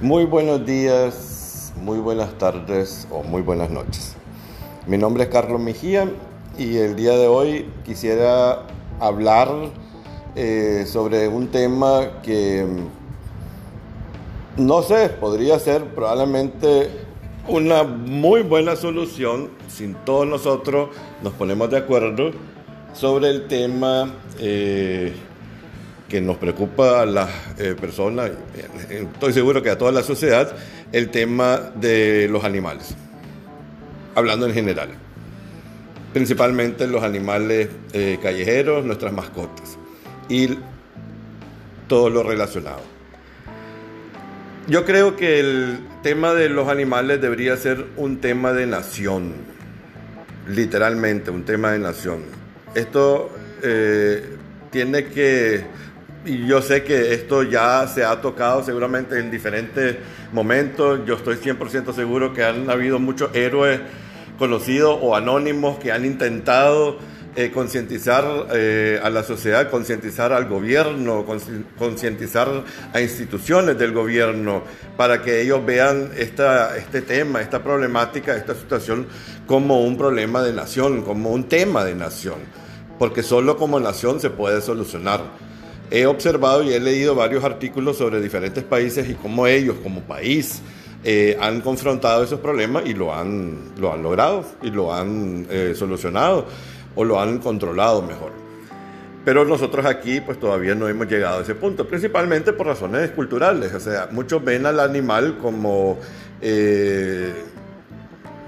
Muy buenos días, muy buenas tardes o muy buenas noches. Mi nombre es Carlos Mejía y el día de hoy quisiera hablar eh, sobre un tema que no sé, podría ser probablemente una muy buena solución si todos nosotros nos ponemos de acuerdo sobre el tema eh, que nos preocupa a las eh, personas, estoy seguro que a toda la sociedad, el tema de los animales, hablando en general, principalmente los animales eh, callejeros, nuestras mascotas y todo lo relacionado. Yo creo que el tema de los animales debería ser un tema de nación, literalmente un tema de nación. Esto eh, tiene que y yo sé que esto ya se ha tocado seguramente en diferentes momentos. Yo estoy 100% seguro que han habido muchos héroes conocidos o anónimos que han intentado eh, concientizar eh, a la sociedad, concientizar al gobierno, concientizar a instituciones del gobierno para que ellos vean esta, este tema, esta problemática, esta situación como un problema de nación, como un tema de nación, porque solo como nación se puede solucionar he observado y he leído varios artículos sobre diferentes países y cómo ellos como país eh, han confrontado esos problemas y lo han, lo han logrado y lo han eh, solucionado o lo han controlado mejor. Pero nosotros aquí pues todavía no hemos llegado a ese punto, principalmente por razones culturales. O sea, muchos ven al animal como eh,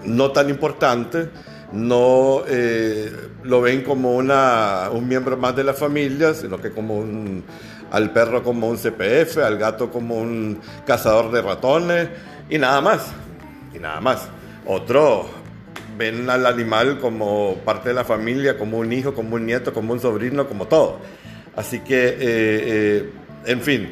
no tan importante no eh, lo ven como una, un miembro más de la familia, sino que como un, al perro como un CPF, al gato como un cazador de ratones y nada más. Y nada más. Otro ven al animal como parte de la familia, como un hijo, como un nieto, como un sobrino, como todo. Así que, eh, eh, en fin.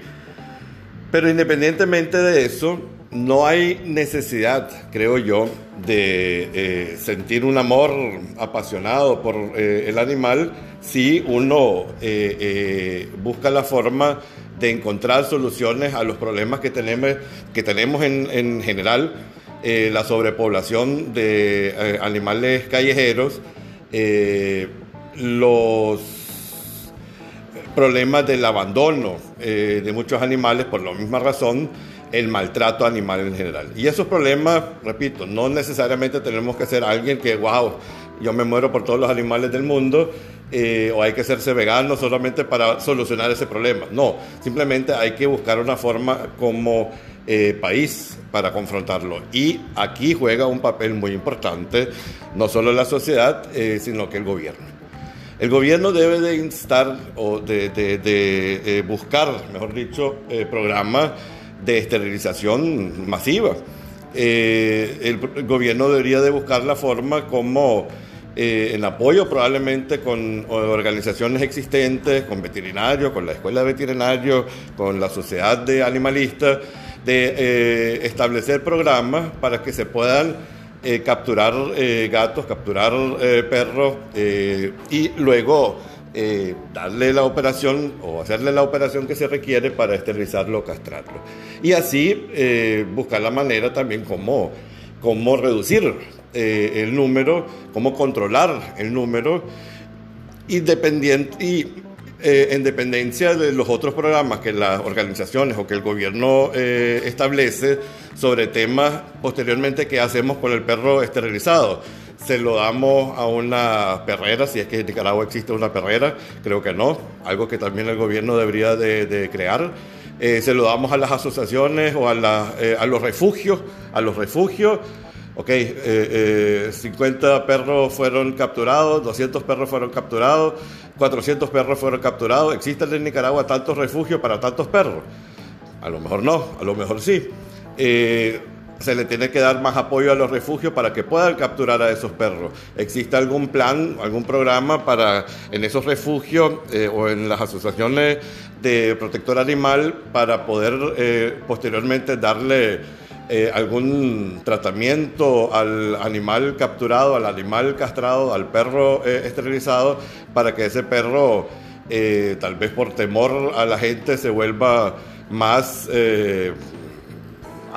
Pero independientemente de eso, no hay necesidad, creo yo, de eh, sentir un amor apasionado por eh, el animal si uno eh, busca la forma de encontrar soluciones a los problemas que tenemos, que tenemos en, general, la sobrepoblación de animales callejeros, los problemas del abandono de muchos animales por la misma razón, el maltrato animal en general. Y esos problemas, repito, no necesariamente tenemos que ser alguien que, wow, yo me muero por todos los animales del mundo, eh, o hay que hacerse vegano solamente para solucionar ese problema. No, simplemente hay que buscar una forma como eh, país para confrontarlo. Y aquí juega un papel muy importante, no solo la sociedad, eh, sino que el gobierno. El gobierno debe de instar o de, de buscar, mejor dicho, programas de esterilización masiva. Eh, el, gobierno debería de buscar la forma como eh, en apoyo probablemente con organizaciones existentes, con veterinarios, con la escuela de veterinarios, con la sociedad de animalistas, de eh, establecer programas para que se puedan capturar gatos, capturar perros y luego eh, darle la operación o hacerle la operación que se requiere para esterilizarlo o castrarlo. Y así eh, buscar la manera también como, cómo reducir eh, el número, cómo controlar el número, independiente, y en dependencia de los otros programas que las organizaciones o que el gobierno establece sobre temas posteriormente que hacemos con el perro esterilizado se lo damos a una perrera, si es que en Nicaragua existe una perrera, creo que no, algo que también el gobierno debería de, crear. Eh, se lo damos a las asociaciones o a, eh, a los refugios, a los refugios. Ok, 50 eh, perros fueron capturados, 200 perros fueron capturados, 400 perros fueron capturados. ¿Existen en Nicaragua tantos refugios para tantos perros? A lo mejor no, a lo mejor sí se le tiene que dar más apoyo a los refugios para que puedan capturar a esos perros. ¿Existe algún plan, algún programa para en esos refugios eh, o en las asociaciones de protector animal para poder eh, posteriormente darle eh, algún tratamiento al animal capturado, al animal castrado, al perro esterilizado, para que ese perro, tal vez por temor a la gente, se vuelva más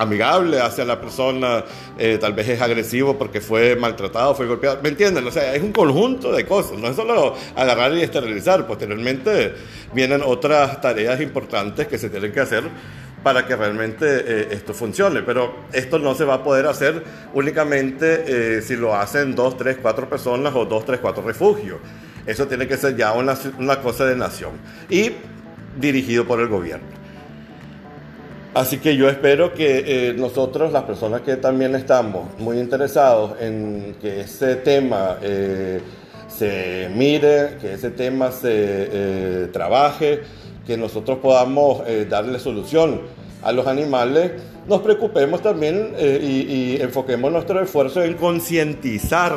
amigable hacia la persona, eh, tal vez es agresivo porque fue maltratado, fue golpeado, ¿me entienden? O sea, es un conjunto de cosas, no es solo agarrar y esterilizar, posteriormente vienen otras tareas importantes que se tienen que hacer para que realmente eh, esto funcione. Pero esto no se va a poder hacer únicamente eh, si lo hacen dos, tres, cuatro personas o dos, tres, cuatro refugios. Eso tiene que ser ya una, una cosa de nación y dirigido por el gobierno. Así que yo espero que eh, nosotros, las personas que también estamos muy interesados en que ese tema se mire, que ese tema se trabaje, que nosotros podamos eh, darle solución a los animales, nos preocupemos también eh, y, enfoquemos nuestro esfuerzo en concientizar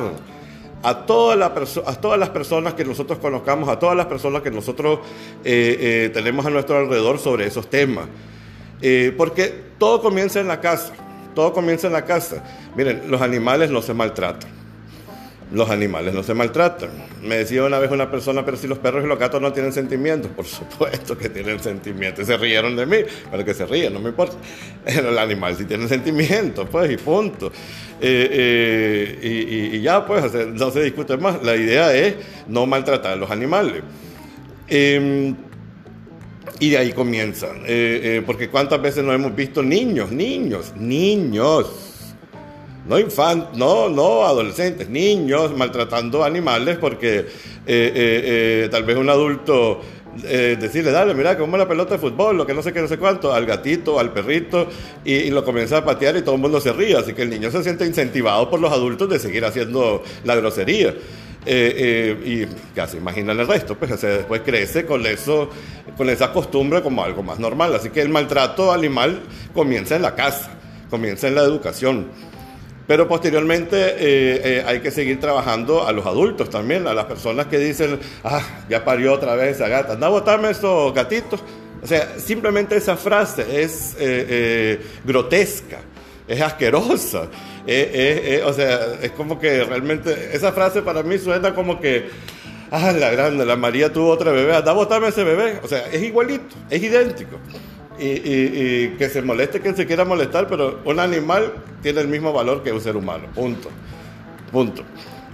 a, todas las personas que nosotros conozcamos, a todas las personas que nosotros eh, tenemos a nuestro alrededor sobre esos temas. Porque todo comienza en la casa, todo comienza en la casa. Miren, los animales no se maltratan los animales no se maltratan. Me decía una vez una persona, pero si los perros y los gatos no tienen sentimientos, por supuesto que tienen sentimientos. se rieron de mí, pero que se ríen, no me importa. El animal sí tiene sentimientos, pues, y punto. Eh, eh, y, ya, pues, no se discute más. La idea es no maltratar a los animales. Em, y de ahí comienzan. Eh, porque cuántas veces no hemos visto niños, niños, niños no infantes, no, no adolescentes, niños maltratando animales porque eh, eh, eh, tal vez un adulto decirle, dale, mira, como la pelota de fútbol, lo que no sé qué, no sé cuánto, al gatito, al perrito, y, lo comienza a patear y todo el mundo se ríe, así que el niño se siente incentivado por los adultos de seguir haciendo la grosería. y casi imaginan el resto, pues después crece con eso, con esa costumbre como algo más normal. Así que el maltrato animal comienza en la casa, comienza en la educación. Pero posteriormente eh, eh, hay que seguir trabajando a los adultos también, a las personas que dicen, ah, ya parió otra vez esa gata, anda a botarme esos gatitos. O sea, simplemente esa frase es eh, grotesca, es asquerosa. o sea, es como que realmente, esa frase para mí suena como que, ah, la grande, la María tuvo otra bebé, anda a botarme ese bebé. O sea, es igualito, es idéntico y, que se moleste quien se quiera molestar, pero un animal tiene el mismo valor que un ser humano. Punto. Punto.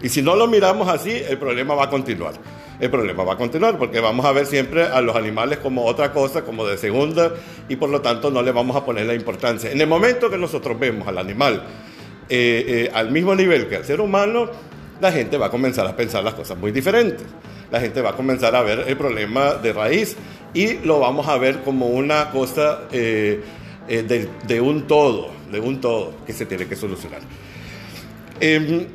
Y si no lo miramos así, el problema va a continuar. El problema va a continuar porque vamos a ver siempre a los animales como otra cosa, como de segunda, y por lo tanto no le vamos a poner la importancia. En el momento que nosotros vemos al animal eh, eh, al mismo nivel que al ser humano, la gente va a comenzar a pensar las cosas muy diferentes. La gente va a comenzar a ver el problema de raíz y lo vamos a ver como una cosa eh, eh, de, un todo, de un todo que se tiene que solucionar. Em,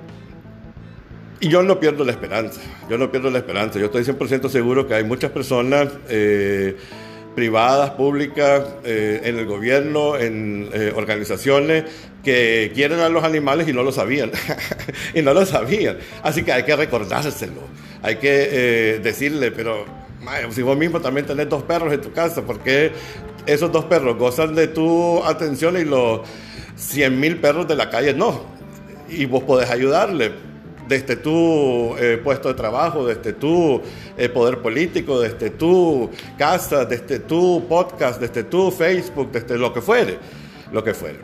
y yo no pierdo la esperanza, yo no pierdo la esperanza, yo estoy 100% seguro que hay muchas personas eh, privadas, públicas, en el gobierno, en organizaciones que quieren a los animales y no lo sabían, y no lo sabían. Así que hay que recordárselo, hay que decirle, pero si vos mismo también tenés dos perros en tu casa, porque esos dos perros gozan de tu atención y los 100 mil perros de la calle no? Y vos podés ayudarle desde tu eh, puesto de trabajo, desde tu eh, poder político, desde tu casa, desde tu podcast, desde tu Facebook, desde lo que fuere, lo que fuere.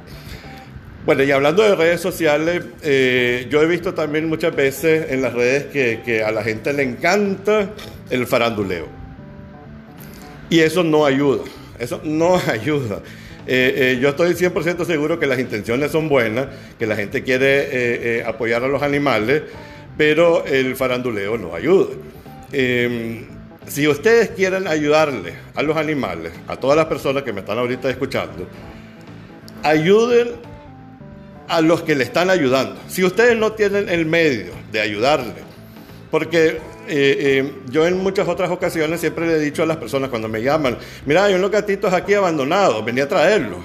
Bueno, y hablando de redes sociales, eh, yo he visto también muchas veces en las redes que, que, a la gente le encanta el faranduleo. Y eso no ayuda, eso no ayuda. Eh, eh, yo estoy 100% seguro que las intenciones son buenas, que la gente quiere apoyar a los animales, pero el faranduleo no ayuda. Em, si ustedes quieren ayudarle a los animales, a todas las personas que me están ahorita escuchando, ayuden a los que le están ayudando. Si ustedes no tienen el medio de ayudarle, porque eh, eh, yo en muchas otras ocasiones siempre le he dicho a las personas cuando me llaman, mira, hay unos gatitos aquí abandonados, venía a traerlos.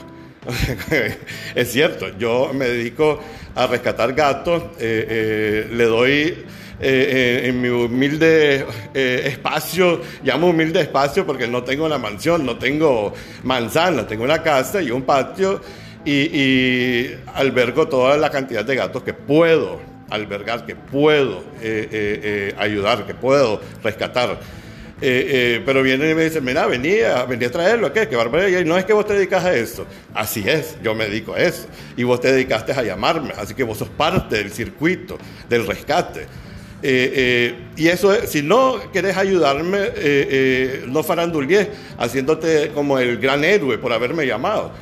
es cierto, yo me dedico a rescatar gatos, eh, le doy en mi humilde espacio, llamo humilde espacio porque no tengo una mansión, no tengo manzana, tengo una casa y un patio y, albergo toda la cantidad de gatos que puedo albergar, que puedo eh, eh, eh, ayudar, que puedo rescatar. Pero viene y me dice, mira, venía, venía a traerlo, ¿qué? ¿Qué barbaridad? No es que vos te dedicas a eso. Así es, yo me dedico a eso. Y vos te dedicaste a llamarme, así que vos sos parte del circuito, del rescate. Y eso, si no querés ayudarme, no farandulies, haciéndote como el gran héroe por haberme llamado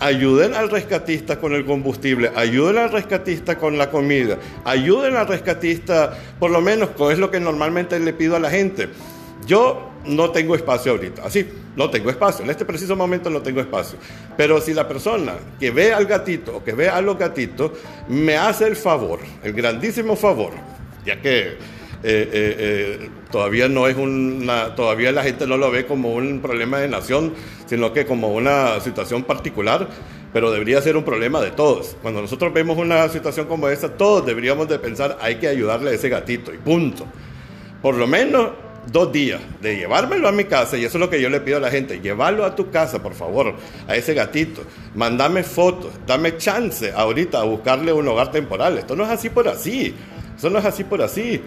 ayuden al rescatista con el combustible, ayuden al rescatista con la comida, ayuden al rescatista, por lo menos, es lo que normalmente le pido a la gente. Yo no tengo espacio ahorita, así, no tengo espacio, en este preciso momento no tengo espacio. Pero si la persona que ve al gatito o que ve a los gatitos me hace el favor, el grandísimo favor, ya que eh, eh, eh, todavía no es una, todavía la gente no lo ve como un problema de nación, sino que como una situación particular, pero debería ser un problema de todos. Cuando nosotros vemos una situación como esta, todos deberíamos de pensar, hay que ayudarle a ese gatito y punto. Por lo menos dos días de llevármelo a mi casa, y eso es lo que yo le pido a la gente, llevarlo a tu casa, por favor, a ese gatito, mandame fotos, dame chance ahorita a buscarle un hogar temporal. Esto no es así por así, eso no es así por así.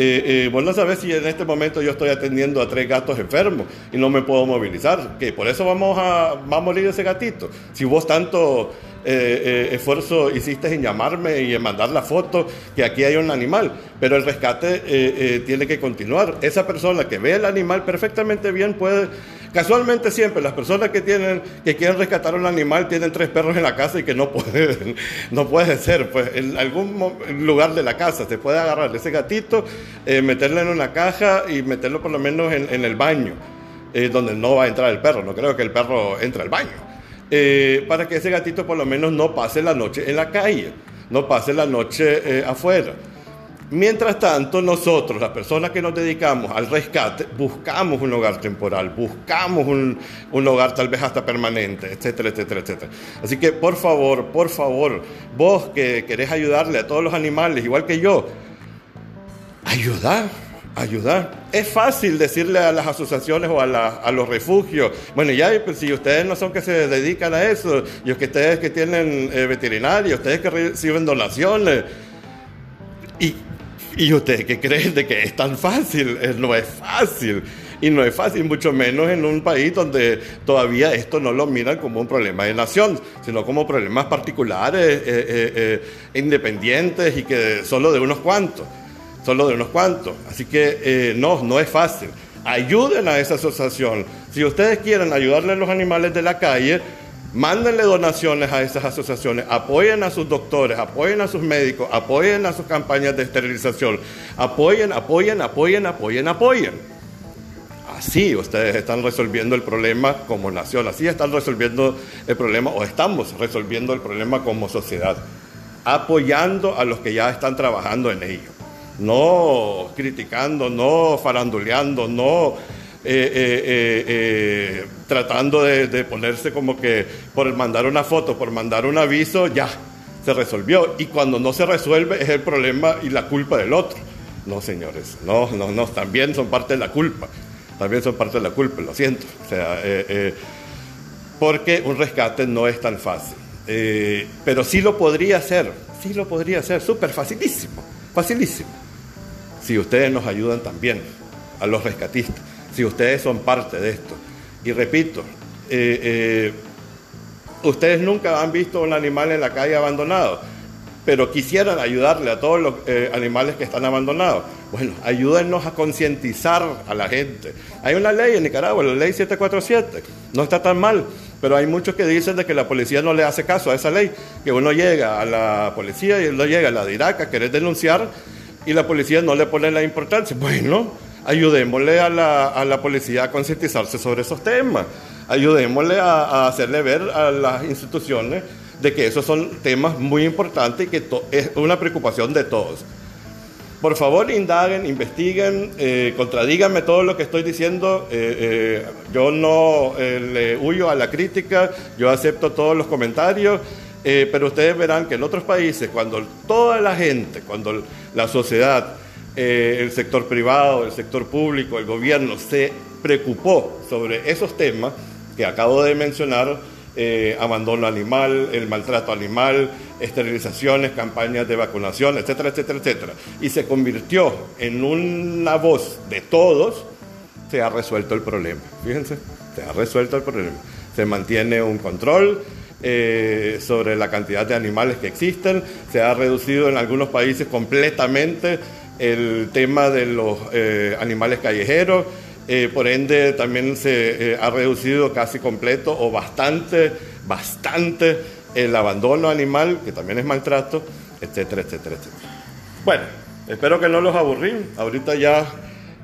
Eh, eh, vos no sabés si en este momento yo estoy atendiendo a tres gatos enfermos y no me puedo movilizar, que por eso vamos a, va a morir ese gatito. Si vos tanto eh, esfuerzo hiciste en llamarme y en mandar la foto que aquí hay un animal, pero el rescate tiene que continuar. Esa persona que ve el animal perfectamente bien puede Casualmente siempre las personas que tienen que quieren rescatar un animal tienen tres perros en la casa y que no pueden, no puede ser, pues en algún lugar de la casa se puede agarrar ese gatito, eh, meterlo en una caja y meterlo por lo menos en, el baño, eh, donde no va a entrar el perro. No creo que el perro entre al baño, eh, para que ese gatito por lo menos no pase la noche en la calle, no pase la noche afuera. Mientras tanto, nosotros, las personas que nos dedicamos al rescate, buscamos un hogar temporal, buscamos un, hogar tal vez hasta permanente, etcétera, etcétera, etcétera. Así que, por favor, por favor, vos que querés ayudarle a todos los animales, igual que yo, ayudar, ayudar. Es fácil decirle a las asociaciones o a, los refugios, bueno, ya pues, si ustedes no son que se dedican a eso, y que ustedes que tienen eh, veterinarios, ustedes que reciben donaciones, y ¿Y ustedes qué creen de que es tan fácil? Eh, no es fácil. Y no es fácil, mucho menos en un país donde todavía esto no lo miran como un problema de nación, sino como problemas particulares, eh, eh, independientes y que solo de unos cuantos, solo de unos cuantos. Así que no, no es fácil. Ayuden a esa asociación. Si ustedes quieren ayudarle a los animales de la calle, Mándenle donaciones a esas asociaciones, apoyen a sus doctores, apoyen a sus médicos, apoyen a sus campañas de esterilización, apoyen, apoyen, apoyen, apoyen, apoyen. Así ustedes están resolviendo el problema como nación, así están resolviendo el problema o estamos resolviendo el problema como sociedad, apoyando a los que ya están trabajando en ello, no criticando, no faranduleando, no eh, eh, eh, tratando de, ponerse como que por mandar una foto, por mandar un aviso, ya se resolvió. Y cuando no se resuelve es el problema y la culpa del otro. No, señores, no, no, no, también son parte de la culpa. También son parte de la culpa, lo siento. O sea, porque un rescate no es tan fácil. pero sí lo podría hacer, sí lo podría hacer, súper facilísimo, facilísimo. Si ustedes nos ayudan también a los rescatistas si ustedes son parte de esto. Y repito, eh, eh, ustedes nunca han visto un animal en la calle abandonado, pero quisieran ayudarle a todos los eh, animales que están abandonados. Bueno, ayúdennos a concientizar a la gente. Hay una ley en Nicaragua, la ley 747, no está tan mal, pero hay muchos que dicen de que la policía no le hace caso a esa ley, que uno llega a la policía y uno llega a la DIRAC a querer denunciar y la policía no le pone la importancia. Bueno, ayudémosle a la, policía a concientizarse sobre esos temas, ayudémosle a, hacerle ver a las instituciones de que esos son temas muy importantes y que es una preocupación de todos. Por favor, indaguen, investiguen, eh, contradíganme todo lo que estoy diciendo. Eh, eh, yo no le huyo a la crítica, yo acepto todos los comentarios, pero ustedes verán que en otros países, cuando toda la gente, cuando la sociedad eh, el sector privado, el sector público, el gobierno se preocupó sobre esos temas que acabo de mencionar, eh, abandono animal, el maltrato animal, esterilizaciones, campañas de vacunación, etcétera, etcétera, etcétera. Y se convirtió en una voz de todos, se ha resuelto el problema. Fíjense, se ha resuelto el problema. Se mantiene un control eh, sobre la cantidad de animales que existen, se ha reducido en algunos países completamente el tema de los eh, animales callejeros, eh, por ende también se ha reducido casi completo o bastante, bastante el abandono animal, que también es maltrato, etcétera, etcétera, etcétera. Bueno, espero que no los aburrí. Ahorita ya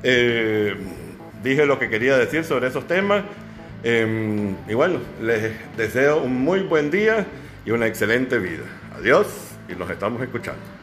eh, dije lo que quería decir sobre esos temas. Em, y bueno, les deseo un muy buen día y una excelente vida. Adiós y nos estamos escuchando.